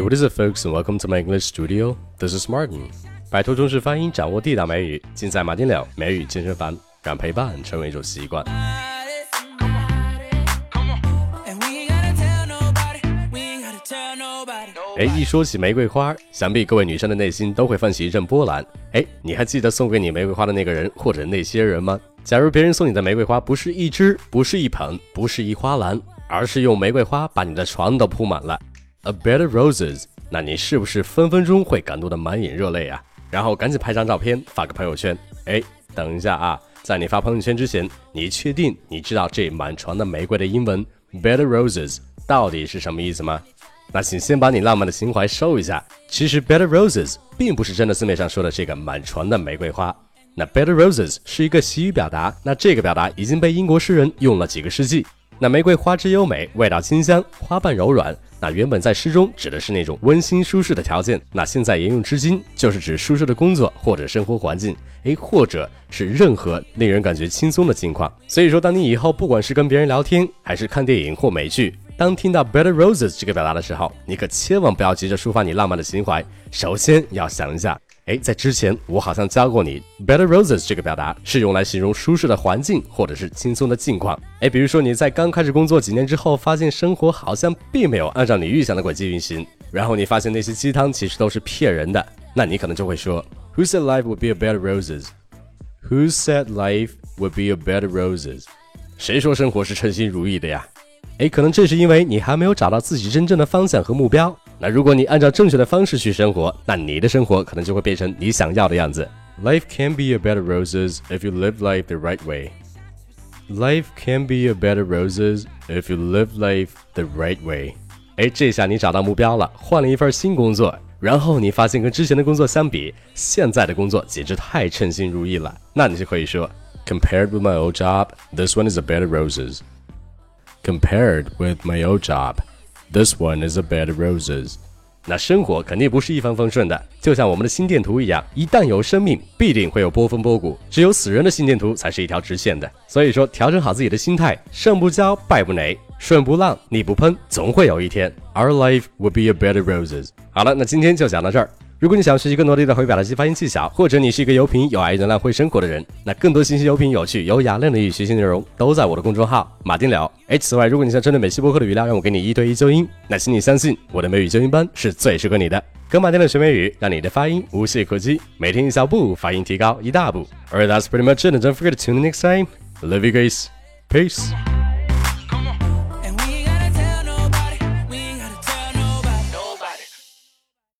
Hey, what is it, folks, and welcome to my English studio. This is Martin. 摆脱中式发音，掌握地道美语，尽在马丁了美语健身房，让陪伴成为一种习惯。哎，一说起玫瑰花，想必各位女生的内心都会泛起一阵波澜。哎，你还记得送给你玫瑰花的那个人或者那些人吗？假如别人送你的玫瑰花不是一支，不是一盆，不是一花篮，而是用玫瑰花把你的床都铺满了。A bed of roses，那你是不是分分钟会感动得满眼热泪啊？然后赶紧拍张照片发个朋友圈。哎，等一下啊，在你发朋友圈之前，你确定你知道这满床的玫瑰的英文 bed of roses 到底是什么意思吗？那请先把你浪漫的情怀收一下。其实 bed of roses 并不是真的字面上说的这个满床的玫瑰花。那 bed of roses 是一个习语表达，那这个表达已经被英国诗人用了几个世纪。那玫瑰花枝优美，味道清香，花瓣柔软。那原本在诗中指的是那种温馨舒适的条件，那现在沿用至今，就是指舒适的工作或者生活环境，诶，或者是任何令人感觉轻松的境况。所以说，当你以后不管是跟别人聊天，还是看电影或美剧，当听到 Better roses 这个表达的时候，你可千万不要急着抒发你浪漫的情怀，首先要想一下。哎，在之前我好像教过你，bed roses 这个表达是用来形容舒适的环境或者是轻松的境况。哎，比如说你在刚开始工作几年之后，发现生活好像并没有按照你预想的轨迹运行，然后你发现那些鸡汤其实都是骗人的，那你可能就会说，Who said life would be a bed of roses？Who said life would be a bed of roses？谁说生活是称心如意的呀？哎，可能正是因为你还没有找到自己真正的方向和目标。那如果你按照正确的方式去生活，那你的生活可能就会变成你想要的样子。Life can be a bed of roses if you live life the right way. Life can be a bed of roses if you live life the right way. 哎，这下你找到目标了，换了一份新工作，然后你发现跟之前的工作相比，现在的工作简直太称心如意了。那你就可以说，Compared with my old job, this one is a bed of roses. Compared with my old job. This one is a bed of roses。那生活肯定不是一帆风顺的，就像我们的心电图一样，一旦有生命，必定会有波峰波谷。只有死人的心电图才是一条直线的。所以说，调整好自己的心态，胜不骄，败不馁，顺不浪，逆不喷，总会有一天，Our life will be a bed of roses。好了，那今天就讲到这儿。如果你想学习更多地道口语表达及发音技巧，或者你是一个有品、有爱、能浪会生活的人，那更多信息、有品、有趣、有雅量的语学习内容都在我的公众号马丁聊。哎，此外，如果你想针对美西博客的语料让我给你一对一纠音，那请你相信我的美语纠音班是最适合你的。跟马丁的学美语，让你的发音无懈可击，每天一小步，发音提高一大步。Alright, that's pretty much it. Don't forget to tune in next time. Love you guys. Peace.